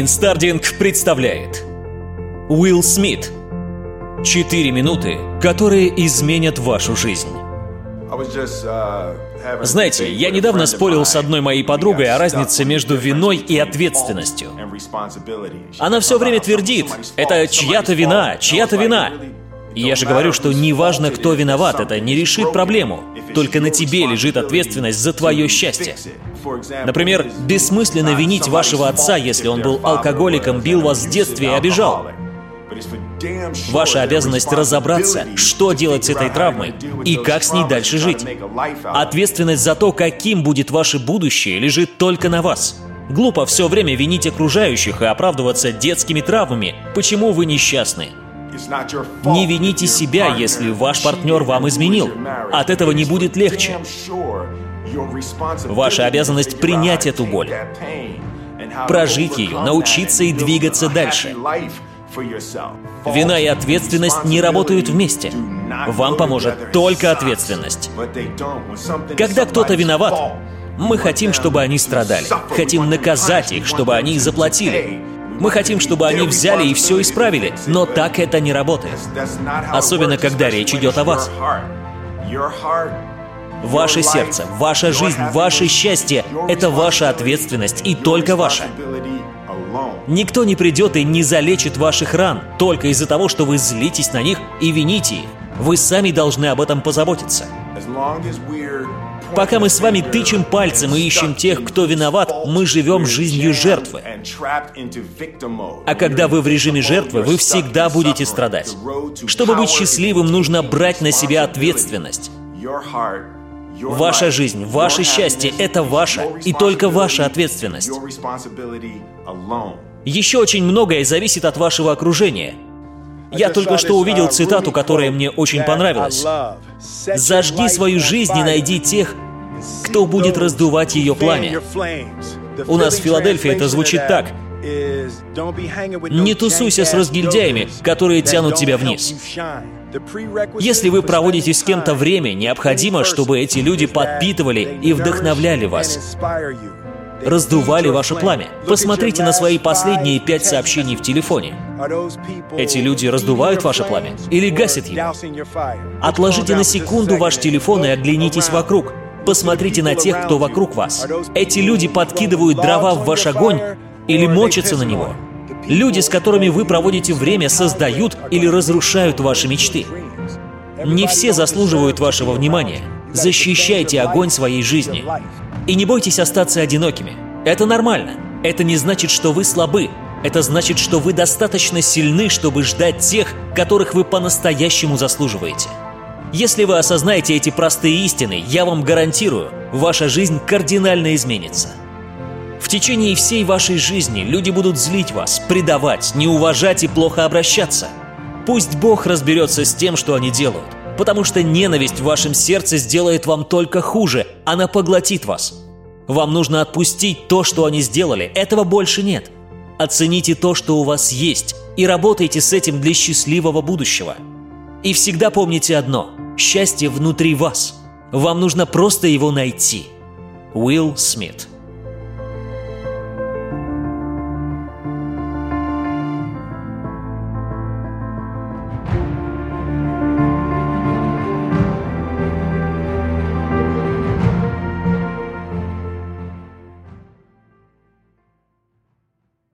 Инстардинг представляет Уилл Смит Четыре минуты, которые изменят вашу жизнь знаете, я недавно спорил с одной моей подругой о разнице между виной и ответственностью. Она все время твердит, это чья-то вина, чья-то вина. Я же говорю, что неважно, кто виноват, это не решит проблему. Только на тебе лежит ответственность за твое счастье. Например, бессмысленно винить вашего отца, если он был алкоголиком, бил вас в детстве и обижал. Ваша обязанность разобраться, что делать с этой травмой и как с ней дальше жить. Ответственность за то, каким будет ваше будущее, лежит только на вас. Глупо все время винить окружающих и оправдываться детскими травмами, почему вы несчастны. Не вините себя, если ваш партнер вам изменил. От этого не будет легче. Ваша обязанность принять эту боль, прожить ее, научиться и двигаться дальше. Вина и ответственность не работают вместе. Вам поможет только ответственность. Когда кто-то виноват, мы хотим, чтобы они страдали. Хотим наказать их, чтобы они заплатили. Мы хотим, чтобы они взяли и все исправили, но так это не работает. Особенно, когда речь идет о вас. Ваше сердце, ваша жизнь, ваше счастье — это ваша ответственность и только ваша. Никто не придет и не залечит ваших ран только из-за того, что вы злитесь на них и вините их. Вы сами должны об этом позаботиться. Пока мы с вами тычем пальцем и ищем тех, кто виноват, мы живем жизнью жертвы. А когда вы в режиме жертвы, вы всегда будете страдать. Чтобы быть счастливым, нужно брать на себя ответственность. Ваша жизнь, ваше счастье — это ваша и только ваша ответственность. Еще очень многое зависит от вашего окружения. Я только что увидел цитату, которая мне очень понравилась. «Зажги свою жизнь и найди тех, кто будет раздувать ее пламя». У нас в Филадельфии это звучит так. Не тусуйся с разгильдяями, которые тянут тебя вниз. Если вы проводите с кем-то время, необходимо, чтобы эти люди подпитывали и вдохновляли вас раздували ваше пламя. Посмотрите на свои последние пять сообщений в телефоне. Эти люди раздувают ваше пламя или гасят его? Отложите на секунду ваш телефон и оглянитесь вокруг. Посмотрите на тех, кто вокруг вас. Эти люди подкидывают дрова в ваш огонь или мочатся на него. Люди, с которыми вы проводите время, создают или разрушают ваши мечты. Не все заслуживают вашего внимания. Защищайте огонь своей жизни. И не бойтесь остаться одинокими. Это нормально. Это не значит, что вы слабы. Это значит, что вы достаточно сильны, чтобы ждать тех, которых вы по-настоящему заслуживаете. Если вы осознаете эти простые истины, я вам гарантирую, ваша жизнь кардинально изменится. В течение всей вашей жизни люди будут злить вас, предавать, неуважать и плохо обращаться. Пусть Бог разберется с тем, что они делают потому что ненависть в вашем сердце сделает вам только хуже, она поглотит вас. Вам нужно отпустить то, что они сделали, этого больше нет. Оцените то, что у вас есть, и работайте с этим для счастливого будущего. И всегда помните одно – счастье внутри вас. Вам нужно просто его найти. Уилл Смит